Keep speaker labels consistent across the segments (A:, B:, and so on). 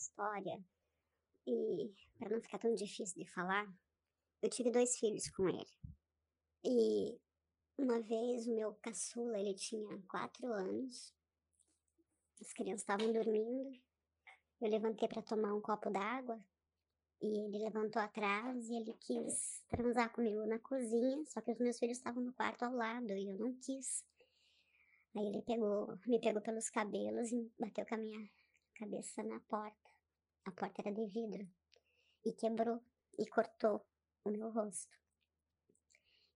A: história, e para não ficar tão difícil de falar, eu tive dois filhos com ele. E uma vez o meu caçula, ele tinha quatro anos, as crianças estavam dormindo, eu levantei para tomar um copo d'água e ele levantou atrás e ele quis transar comigo na cozinha, só que os meus filhos estavam no quarto ao lado e eu não quis. Aí ele pegou, me pegou pelos cabelos e bateu com a minha cabeça na porta. A porta era de vidro e quebrou e cortou o meu rosto.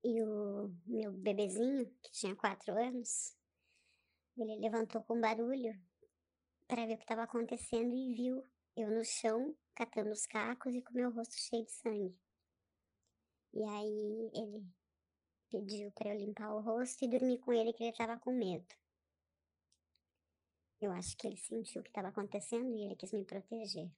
A: E o meu bebezinho, que tinha quatro anos, ele levantou com barulho para ver o que estava acontecendo e viu eu no chão catando os cacos e com meu rosto cheio de sangue. E aí ele pediu para eu limpar o rosto e dormir com ele que ele estava com medo. Eu acho que ele sentiu o que estava acontecendo e ele quis me proteger.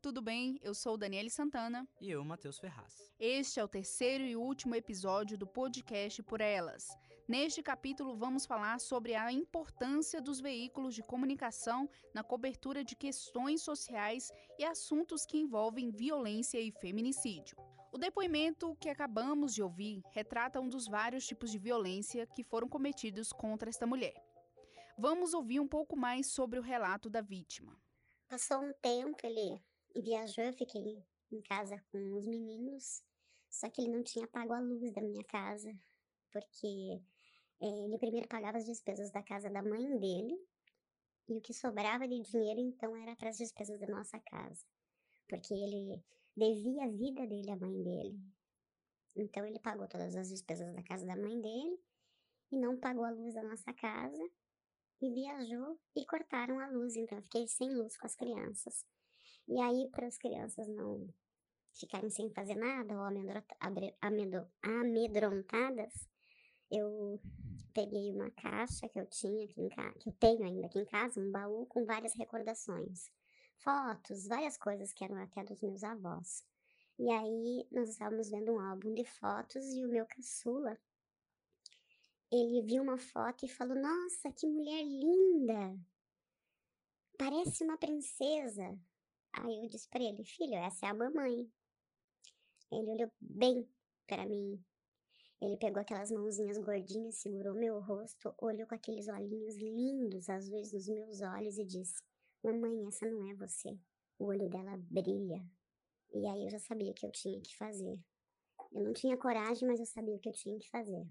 B: Tudo bem? Eu sou Daniele Santana.
C: E eu, Matheus Ferraz.
B: Este é o terceiro e último episódio do podcast Por Elas. Neste capítulo, vamos falar sobre a importância dos veículos de comunicação na cobertura de questões sociais e assuntos que envolvem violência e feminicídio. O depoimento que acabamos de ouvir retrata um dos vários tipos de violência que foram cometidos contra esta mulher. Vamos ouvir um pouco mais sobre o relato da vítima.
A: Passou um tempo, ele viajou, eu fiquei em casa com os meninos, só que ele não tinha pago a luz da minha casa, porque é, ele primeiro pagava as despesas da casa da mãe dele, e o que sobrava de dinheiro então era para as despesas da nossa casa, porque ele devia a vida dele à mãe dele. Então ele pagou todas as despesas da casa da mãe dele e não pagou a luz da nossa casa e viajou e cortaram a luz, então eu fiquei sem luz com as crianças. E aí, para as crianças não ficarem sem fazer nada ou amedrontadas, eu peguei uma caixa que eu tinha aqui em casa, que eu tenho ainda aqui em casa, um baú com várias recordações, fotos, várias coisas que eram até dos meus avós. E aí nós estávamos vendo um álbum de fotos e o meu caçula, ele viu uma foto e falou: "Nossa, que mulher linda! Parece uma princesa". Aí eu disse para ele, filho, essa é a mamãe. Ele olhou bem para mim. Ele pegou aquelas mãozinhas gordinhas, segurou meu rosto, olhou com aqueles olhinhos lindos azuis nos meus olhos e disse: Mamãe, essa não é você. O olho dela brilha. E aí eu já sabia o que eu tinha que fazer. Eu não tinha coragem, mas eu sabia o que eu tinha que fazer.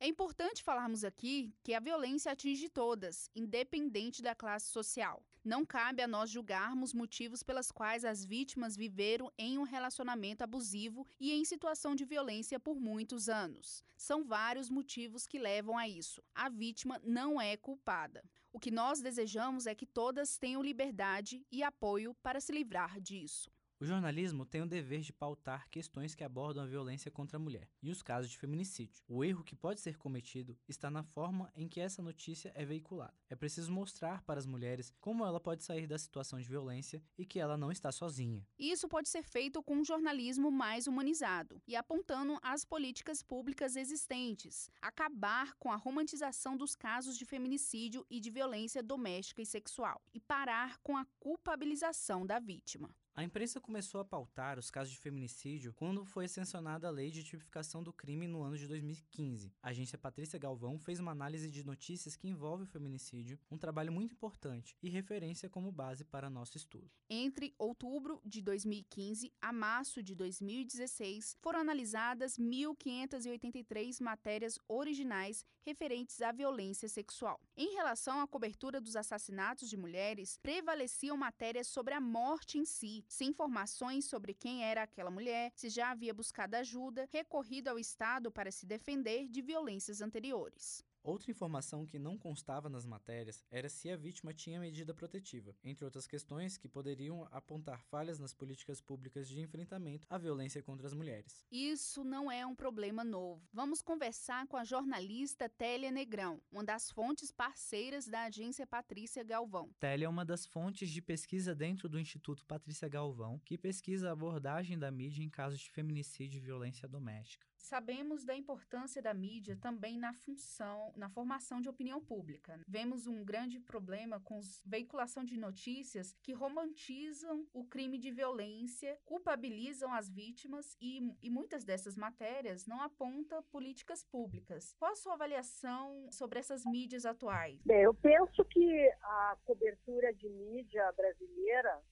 B: É importante falarmos aqui que a violência atinge todas, independente da classe social. Não cabe a nós julgarmos motivos pelas quais as vítimas viveram em um relacionamento abusivo e em situação de violência por muitos anos. São vários motivos que levam a isso. A vítima não é culpada. O que nós desejamos é que todas tenham liberdade e apoio para se livrar disso.
C: O jornalismo tem o dever de pautar questões que abordam a violência contra a mulher e os casos de feminicídio. O erro que pode ser cometido está na forma em que essa notícia é veiculada. É preciso mostrar para as mulheres como ela pode sair da situação de violência e que ela não está sozinha.
B: Isso pode ser feito com um jornalismo mais humanizado e apontando as políticas públicas existentes, acabar com a romantização dos casos de feminicídio e de violência doméstica e sexual e parar com a culpabilização da vítima.
C: A imprensa começou a pautar os casos de feminicídio quando foi sancionada a lei de tipificação do crime no ano de 2015. A agência Patrícia Galvão fez uma análise de notícias que envolve o feminicídio, um trabalho muito importante e referência como base para nosso estudo.
B: Entre outubro de 2015 a março de 2016, foram analisadas 1.583 matérias originais referentes à violência sexual. Em relação à cobertura dos assassinatos de mulheres, prevaleciam matérias sobre a morte em si, sem informações sobre quem era aquela mulher, se já havia buscado ajuda, recorrido ao Estado para se defender de violências anteriores.
C: Outra informação que não constava nas matérias era se a vítima tinha medida protetiva, entre outras questões que poderiam apontar falhas nas políticas públicas de enfrentamento à violência contra as mulheres.
B: Isso não é um problema novo. Vamos conversar com a jornalista Télia Negrão, uma das fontes parceiras da agência Patrícia Galvão.
D: Télia é uma das fontes de pesquisa dentro do Instituto Patrícia Galvão, que pesquisa a abordagem da mídia em casos de feminicídio e violência doméstica.
B: Sabemos da importância da mídia também na função, na formação de opinião pública. Vemos um grande problema com a veiculação de notícias que romantizam o crime de violência, culpabilizam as vítimas e, e muitas dessas matérias não apontam políticas públicas. Qual a sua avaliação sobre essas mídias atuais?
E: Bem, eu penso que a cobertura de mídia brasileira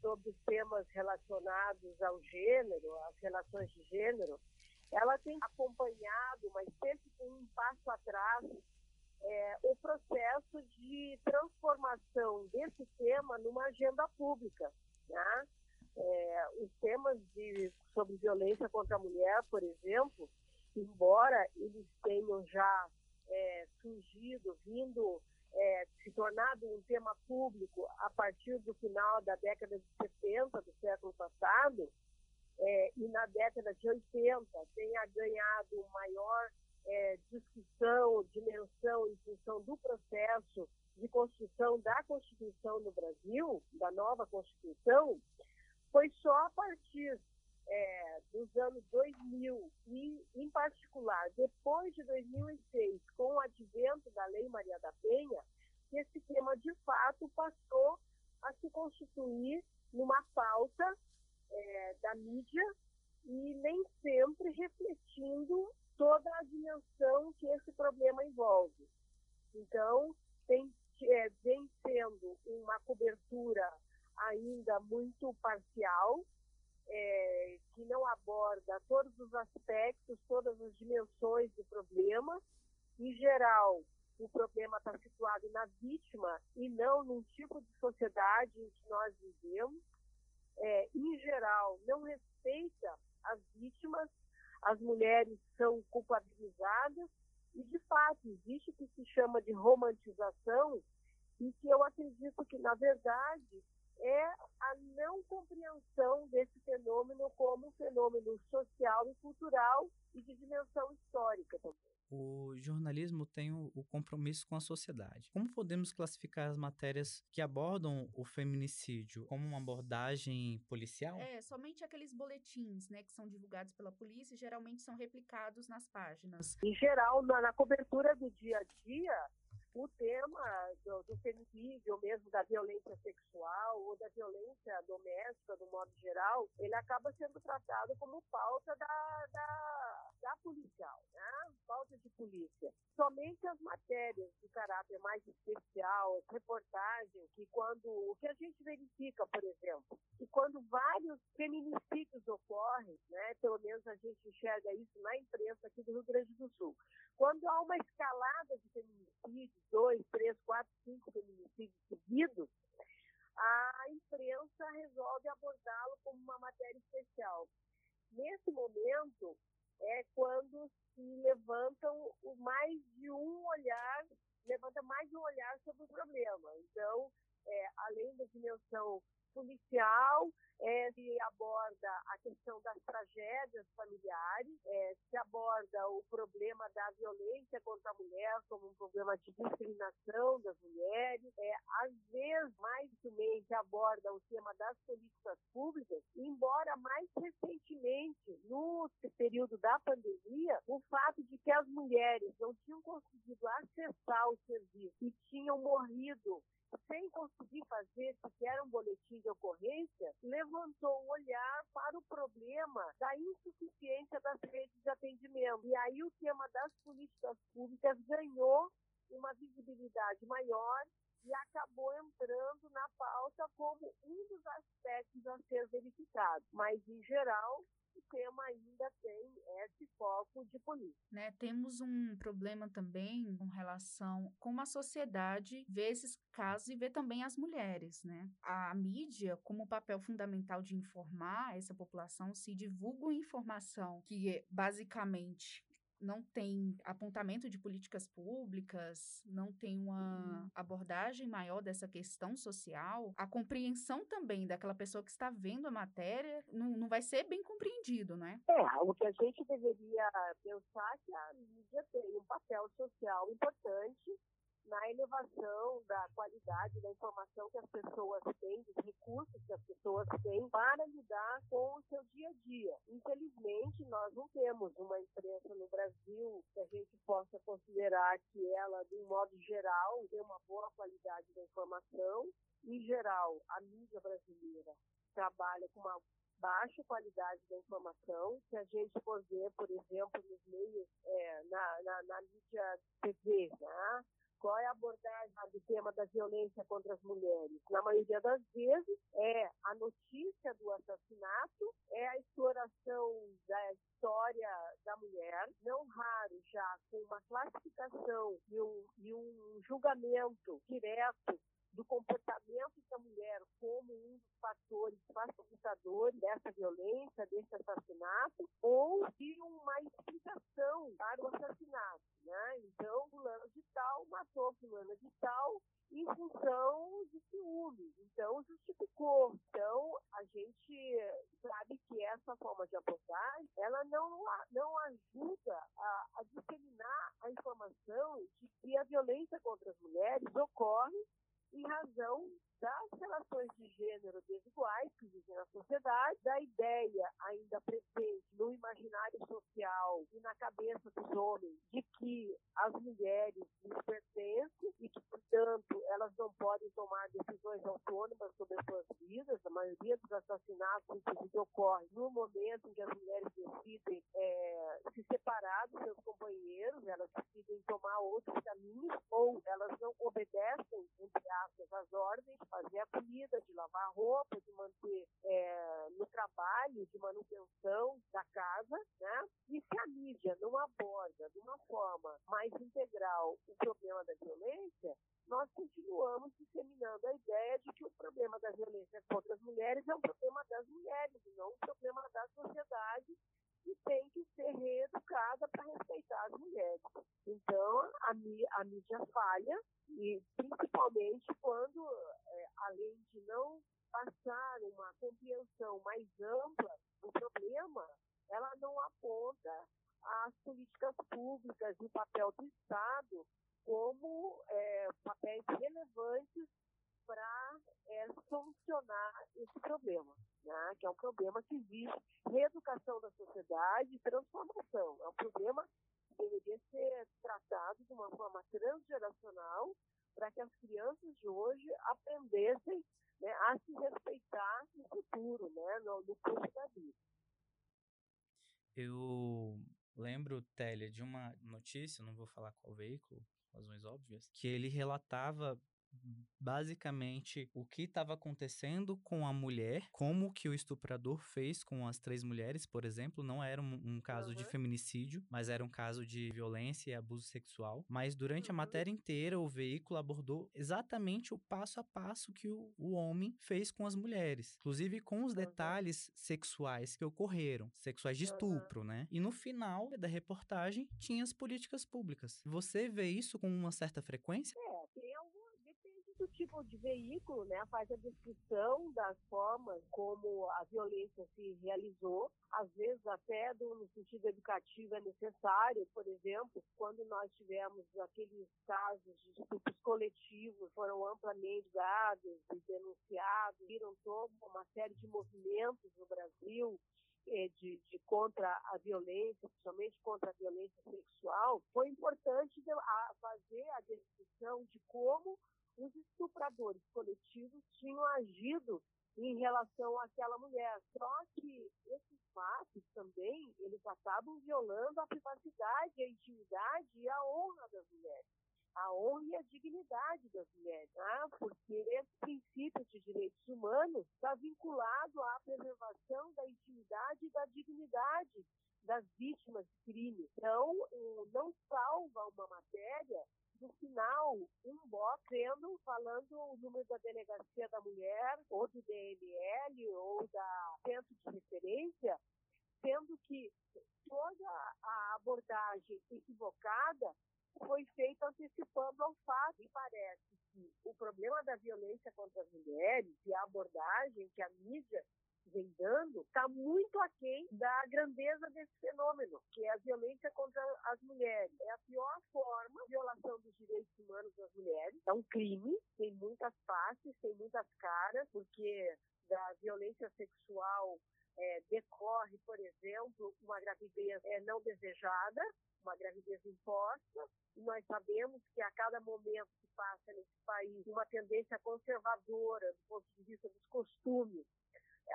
E: sobre temas relacionados ao gênero, às relações de gênero, ela tem acompanhado, mas sempre com um passo atrás, é, o processo de transformação desse tema numa agenda pública. Né? É, os temas de, sobre violência contra a mulher, por exemplo, embora eles tenham já é, surgido, vindo, é, se tornado um tema público a partir do final da década de 70 do século passado, é, e na década de 80 tenha ganhado maior é, discussão, dimensão em função do processo de construção da Constituição no Brasil, da nova Constituição, foi só a partir é, dos anos 2000 e, em particular, depois de 2006, com o advento da Lei Maria da Penha, que esse tema, de fato, passou a se constituir numa pauta é, da mídia e nem sempre refletindo toda a dimensão que esse problema envolve. Então, tem, é, vem sendo uma cobertura ainda muito parcial, é, que não aborda todos os aspectos, todas as dimensões do problema. Em geral, o problema está situado na vítima e não num tipo de sociedade em que nós vivemos é, em geral, não respeita as vítimas, as mulheres são culpabilizadas e, de fato, existe o que se chama de romantização e que eu acredito que, na verdade, é a não compreensão desse fenômeno como um fenômeno social e cultural e de dimensão histórica também
D: o jornalismo tem o, o, compromisso com a sociedade. Como podemos classificar as matérias que abordam o feminicídio como uma abordagem policial?
B: É, somente aqueles boletins, né, que são divulgados pela polícia, geralmente são replicados nas páginas.
E: Em geral, na, na cobertura do dia a dia, o tema do, do feminicídio, ou mesmo da violência sexual ou da violência doméstica, do modo geral, ele acaba sendo tratado como pauta da, da, da policial, né? pauta de polícia. Somente as matérias de caráter mais especial, as reportagens, que quando o que a gente verifica, por exemplo, que quando vários feminicídios ocorrem, né, pelo menos a gente enxerga isso na imprensa aqui do Rio Grande do Sul, quando há uma escalada de feminicídios, dois, três, quatro, cinco feminicídios seguidos, a imprensa resolve abordá-lo como uma matéria especial. Nesse momento, é quando se levantam mais de um olhar, levanta mais de um olhar sobre o problema. Então, é, além da dimensão policial, é, se aborda a questão das tragédias familiares, é, se aborda o problema da violência contra a mulher como um problema de discriminação das mulheres, é, às vezes mais somente aborda o tema das políticas públicas, embora mais recentemente, no período da pandemia, o fato de que as mulheres não tinham conseguido acessar o serviço e tinham morrido sem conseguir fazer sequer um boletim de ocorrência, levantou o olhar para o problema da insuficiência das redes de atendimento. E aí o tema das políticas públicas ganhou uma visibilidade maior e acabou entrando na pauta como um dos aspectos a ser verificado. Mas, em geral, o tema ainda tem esse foco de política.
B: Né, temos um problema também com relação como a sociedade vê esses casos e vê também as mulheres, né? A mídia, como papel fundamental de informar essa população, se divulga informação que basicamente não tem apontamento de políticas públicas, não tem uma abordagem maior dessa questão social, a compreensão também daquela pessoa que está vendo a matéria não, não vai ser bem compreendido, né?
E: É, o que a gente deveria pensar é que a mídia tem um papel social importante na elevação da qualidade da informação que as pessoas têm, dos recursos que as pessoas têm para lidar com o seu dia a dia. Infelizmente, nós não temos uma imprensa no Brasil que a gente possa considerar que ela, de um modo geral, tem uma boa qualidade da informação. Em geral, a mídia brasileira trabalha com uma baixa qualidade da informação. Se a gente for ver, por exemplo, nos meios, é, na, na, na mídia TV, né? Qual é a abordagem do tema da violência contra as mulheres? Na maioria das vezes, é a notícia do assassinato, é a exploração da história da mulher, não raro já com uma classificação e um, e um julgamento direto do comportamento da mulher como um dos fatores facilitadores dessa violência, desse assassinato, ou de uma explicação para o assassinato. Né? Então, fulano de tal matou fulano de tal em função de ciúme. Então, justificou. Então, a gente sabe que essa forma de abordagem, ela não, não ajuda a, a disseminar a informação de que a violência contra as mulheres ocorre em razão das relações de gênero desiguais que existem na sociedade, da ideia ainda presente no imaginário social e na cabeça dos homens de que as mulheres lhes pertencem e que, portanto, elas não podem tomar decisões autônomas sobre as suas vidas. A maioria dos assassinatos, inclusive, ocorre no momento em que as mulheres decidem é, se separar dos seus companheiros, elas decidem tomar outros caminhos ou elas não obedecem, entre as ordens fazer a comida, de lavar a roupa, de manter é, no trabalho, de manutenção da casa, né? E se a mídia não aborda de uma forma mais integral o problema da violência, nós continuamos disseminando a ideia de que o problema da violência contra as mulheres é um problema das mulheres, e não um problema da sociedade que tem que ser reeducada para respeitar as mulheres. Então, a, a mídia falha, e principalmente quando, é, além de não passar uma compreensão mais ampla do problema, ela não aponta as políticas públicas e o papel do Estado como é, papéis relevantes para é, solucionar esse problema, né? que é um problema que exige reeducação da sociedade e transformação. É um problema que deveria ser tratado de uma forma transgeracional para que as crianças de hoje aprendessem né, a se respeitar no futuro, né, no, no curso da vida.
D: Eu lembro, Télia, de uma notícia, não vou falar qual veículo, razões óbvias, que ele relatava basicamente o que estava acontecendo com a mulher, como que o estuprador fez com as três mulheres, por exemplo, não era um, um caso uhum. de feminicídio, mas era um caso de violência e abuso sexual. Mas durante uhum. a matéria inteira, o veículo abordou exatamente o passo a passo que o, o homem fez com as mulheres, inclusive com os uhum. detalhes sexuais que ocorreram, sexuais de estupro, né? E no final da reportagem tinha as políticas públicas. Você vê isso com uma certa frequência?
E: É do tipo de veículo, né, faz a descrição das formas como a violência se realizou, às vezes até do, no sentido educativo é necessário, por exemplo, quando nós tivemos aqueles casos de estupros coletivos, foram amplamente dados e denunciados, viram toda uma série de movimentos no Brasil, eh, de, de, contra a violência, principalmente contra a violência sexual, foi importante fazer a descrição de como os estupradores coletivos tinham agido em relação àquela mulher. Só que esses fatos também, eles acabam violando a privacidade, a intimidade e a honra das mulheres. A honra e a dignidade das mulheres, né? porque esse princípio de direitos humanos está vinculado à preservação da intimidade e da dignidade das vítimas de crime. Então, não salva uma matéria no final, um box sendo falando o número da delegacia da mulher, ou do DML, ou da centro de referência, sendo que toda a abordagem equivocada foi feita antecipando ao fato. E parece que o problema da violência contra as mulheres e a abordagem que a mídia vem dando está muito aquém da grandeza desse fenômeno, que é a violência contra as mulheres. É a pior forma de violação dos direitos humanos das mulheres. É um crime, tem muitas faces, tem muitas caras, porque da violência sexual é, decorre, por exemplo, uma gravidez é, não desejada, uma gravidez imposta, e nós sabemos que a cada momento que passa nesse país, uma tendência conservadora do ponto de vista dos costumes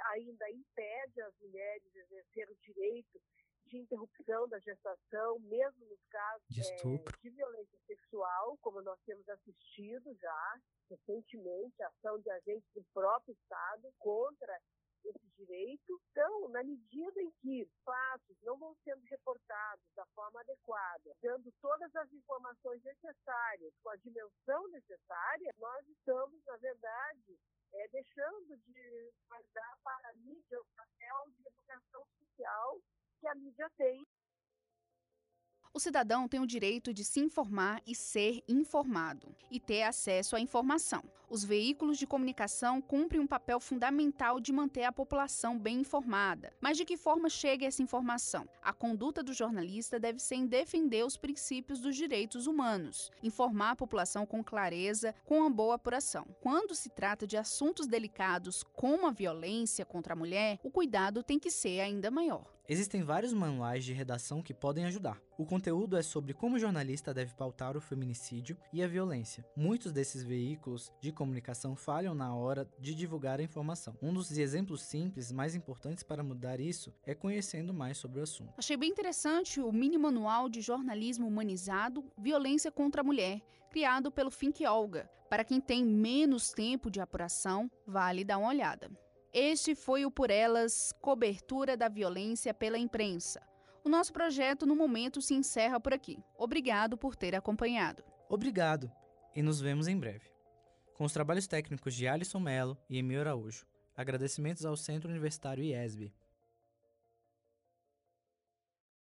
E: ainda impede as mulheres de exercer o direito de interrupção da gestação, mesmo nos casos
C: de,
E: é, de violência sexual, como nós temos assistido já recentemente, ação de agentes do próprio Estado contra esse direito. Então, na medida em que fatos não vão sendo reportados da forma adequada, dando todas as informações necessárias, com a dimensão necessária, nós estamos, na verdade, é, deixando de guardar para a mídia o papel de educação social que a mídia tem
B: o cidadão tem o direito de se informar e ser informado, e ter acesso à informação. Os veículos de comunicação cumprem um papel fundamental de manter a população bem informada. Mas de que forma chega essa informação? A conduta do jornalista deve ser em defender os princípios dos direitos humanos, informar a população com clareza, com uma boa apuração. Quando se trata de assuntos delicados como a violência contra a mulher, o cuidado tem que ser ainda maior.
C: Existem vários manuais de redação que podem ajudar. O conteúdo é sobre como o jornalista deve pautar o feminicídio e a violência. Muitos desses veículos de comunicação falham na hora de divulgar a informação. Um dos exemplos simples mais importantes para mudar isso é conhecendo mais sobre o assunto.
B: Achei bem interessante o mini manual de jornalismo humanizado Violência contra a Mulher, criado pelo Fink Olga. Para quem tem menos tempo de apuração, vale dar uma olhada. Este foi o Por Elas Cobertura da Violência pela Imprensa. O nosso projeto, no momento, se encerra por aqui. Obrigado por ter acompanhado.
C: Obrigado e nos vemos em breve. Com os trabalhos técnicos de Alisson Melo e Emil Araújo. Agradecimentos ao Centro Universitário IESB.